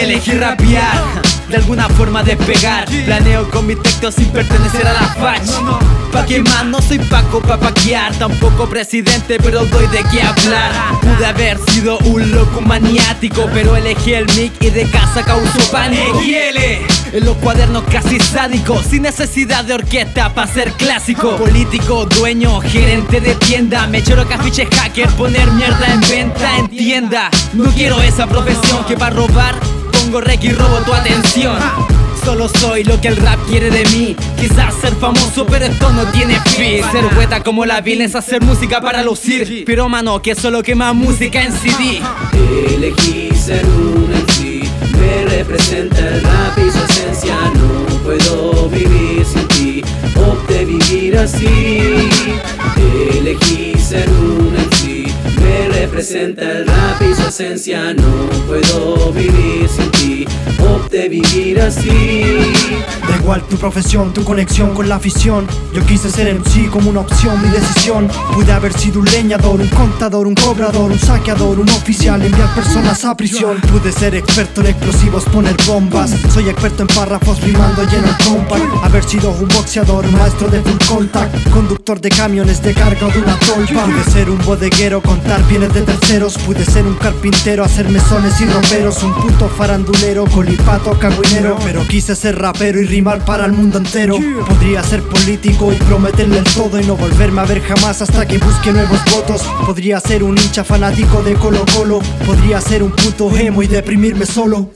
Elegí rapear, de alguna forma despegar Planeo con mi texto sin pertenecer a la fach. Pa' que más no soy Paco pa' paquear Tampoco presidente pero doy de qué hablar. Pude haber sido un loco maniático Pero elegí el mic y de casa causó pánico. En los cuadernos casi sádicos Sin necesidad de orquesta pa' ser clásico. Político, dueño, gerente de tienda Me lloro que afiche hacker, poner mierda en venta en tienda. No quiero esa profesión que pa' robar Pongo rec y robo tu atención. Solo soy lo que el rap quiere de mí. Quizás ser famoso pero esto no tiene fin. Ser poeta como la vil es hacer música para lucir. Pero mano que solo quema música en CD Elegí ser un MC. Me representa representa el rap y su esencia No puedo vivir sin Opte vivir así. Da igual tu profesión, tu conexión con la afición. Yo quise ser MC como una opción, mi decisión. Pude haber sido un leñador, un contador, un cobrador Un saqueador, un oficial, enviar personas a prisión. Pude ser experto en explosivos, poner bombas. Soy experto en párrafos, rimando lleno el compact Haber sido un boxeador, maestro de full contact. Conductor de camiones de carga o de una tolpa Pude ser un bodeguero, contar bienes de terceros. Pude ser un carpintero, hacer mesones y roperos Un puto farandulero, colipato, cagüinero Pero quise ser rapero y rimar para el mundo entero. Podría ser político y prometerle el todo Y no volverme a ver jamás hasta que busque nuevos votos. Podría ser un hincha fanático de Colo Colo Podría ser un puto emo y deprimirme solo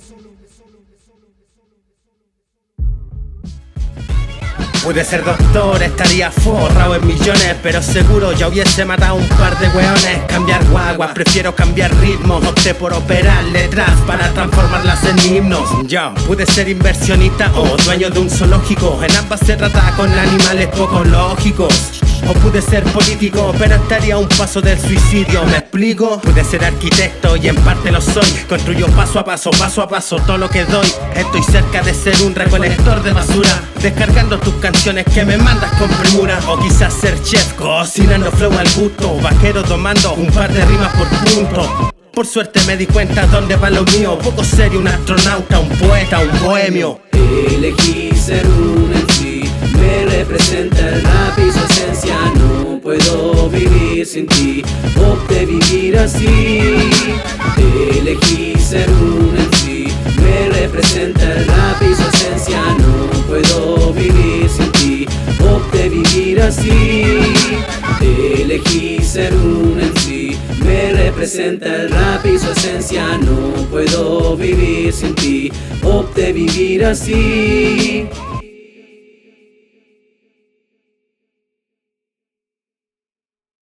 Pude ser doctor, estaría forrado en millones Pero seguro ya hubiese matado un par de weones. Cambiar guaguas, prefiero cambiar ritmos Opté por operar letras para transformarlas en himnos. Yo pude ser inversionista o dueño de un zoológico. En ambas se trata con animales poco lógicos o pude ser político, pero estaría un paso del suicidio, ¿me explico? Pude ser arquitecto y en parte lo soy. Construyo paso a paso, paso a paso todo lo que doy. Estoy cerca de ser un recolector de basura Descargando tus canciones que me mandas con premura. O quizás ser chef, cocinando flow al gusto Vaquero tomando un par de rimas por punto. Por suerte me di cuenta dónde va lo mío. Poco serio, un astronauta, un poeta, un bohemio. Elegí ser un Me representa el rap y su esencia No puedo vivir sin ti Opte vivir así. Elegí ser un MC Me representa el rap y su esencia No puedo vivir sin ti Opte vivir así. Elegí ser un MC Me representa el rap y su esencia No puedo vivir sin ti Opte vivir así